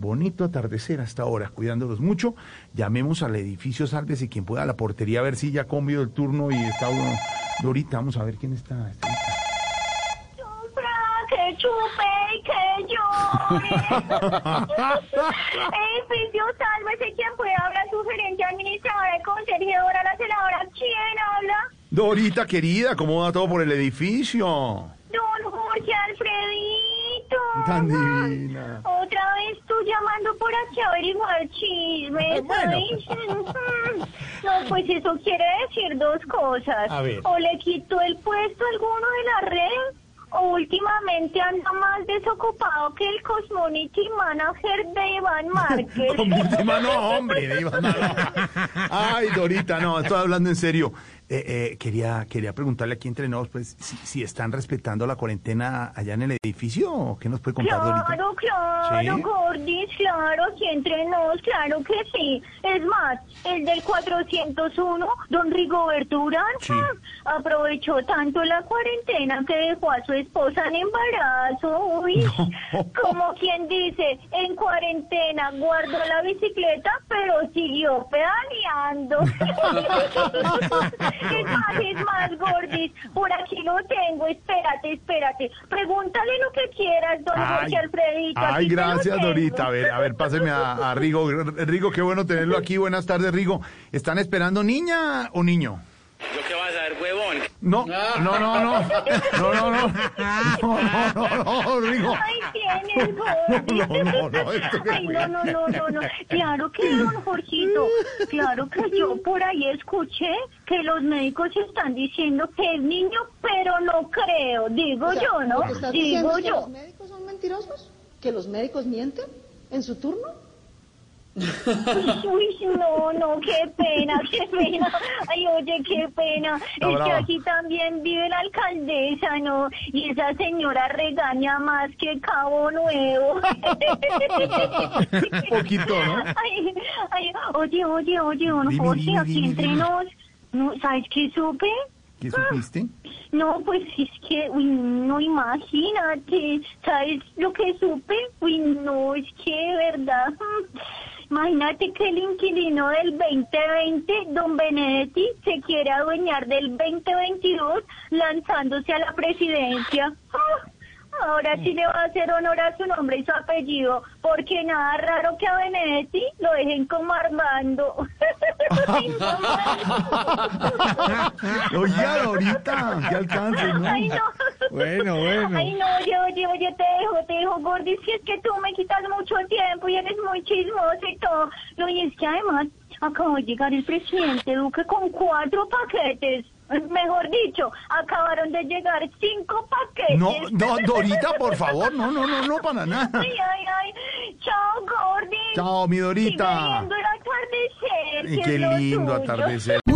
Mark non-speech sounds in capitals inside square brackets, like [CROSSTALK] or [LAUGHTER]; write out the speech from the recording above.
Bonito atardecer hasta ahora, cuidándolos mucho. Llamemos al edificio Salves y quien pueda a la portería a ver si ya ha comido el turno y está uno. Dorita, vamos a ver quién está. que chupe y que Edificio [LAUGHS] Sálvese, quien pueda hablar su gerente administradora y conserjedora, la celadora. ¿Quién habla? Dorita, querida, ¿cómo va todo por el edificio? Tan divina. Otra vez tú llamando por aquí a averiguar chismes. Bueno. [LAUGHS] No, pues eso quiere decir dos cosas. A ver. O le quitó el puesto a alguno de la red, o últimamente anda más desocupado que el Cosmonity Manager de Iván Márquez. [LAUGHS] Mano, hombre, de Iván [LAUGHS] Márquez. Ay, Dorita, no, estoy hablando en serio. Eh, eh, quería, quería preguntarle aquí entre nos, pues, si, si están respetando la cuarentena allá en el edificio, o qué nos puede contar? Claro, claro, ¿Sí? Gordis, claro, aquí entre nos, claro que sí. Es más, el del 401, don Rigoberto Urán, Sí. ah, aprovechó tanto la cuarentena que dejó a su esposa en embarazo, uy, como quien dice, en cuarentena guardó la bicicleta, pero siguió pedaleando. [LAUGHS] es más, es más, Gordis, por aquí lo tengo, espérate, espérate, pregúntale lo que quieras, don Jorge Alfredito. ay, gracias. Dorita. A ver, a ver, páseme a, a Rigo. Rigo, qué bueno tenerlo aquí. Buenas tardes, Rigo. ¿Están esperando niña o niño? ¿Yo qué vas a ver, huevón? No, no, no, no. No, no, no. No, no, no, no, Rigo. Ay, tienes, Gordis. No, no, no, esto Ay, no, no, no, no, no. Claro que don Jorgito, claro que yo por ahí escuché que los médicos están diciendo que es niño, pero no creo. Digo yo, ¿no? ¿Lo que estás diciendo Digo es que yo. los médicos son mentirosos? ¿Que los médicos mienten en su turno? Uy, no, no, qué pena, [LAUGHS] qué pena. Ay, oye, qué pena. es que aquí también vive la alcaldesa, ¿no? Y esa señora regaña más que Cabo Nuevo. [LAUGHS] Poquito, ¿no? Ay, ay, oye, oye, oye, don Dime, Jorge, dime, aquí dime, entre nos, no, ¿sabes qué supe? ¿Qué supiste? No, pues es que, uy, no imagínate, ¿sabes lo que supe? Uy, no, es que de verdad, mm, imagínate que el inquilino del 2020, don Benedetti, se quiere adueñar del 2022 lanzándose a la presidencia. Ah, Ahora sí le va a hacer honor a su nombre y su apellido, porque nada raro que a Benedetti lo dejen como Armando. [LAUGHS] Oye, Dorita, que alcance, ¿no? Ay, no. Bueno, bueno. Ay, no, oye, oye, oye, te dejo, te dejo, Gordy, si es que tú me quitas mucho tiempo y eres muy chismoso y todo. No, y es que además acabó de llegar el presidente Duque con cuatro paquetes. Mejor dicho, acabaron de llegar cinco paquetes. No, no, Dorita, por favor, no, no, no, no, para nada. Ay, ay, ay. Chao, Gordy. Chao, mi Sigue Dorita. viendo el atardecer. Qué lindo atardecer.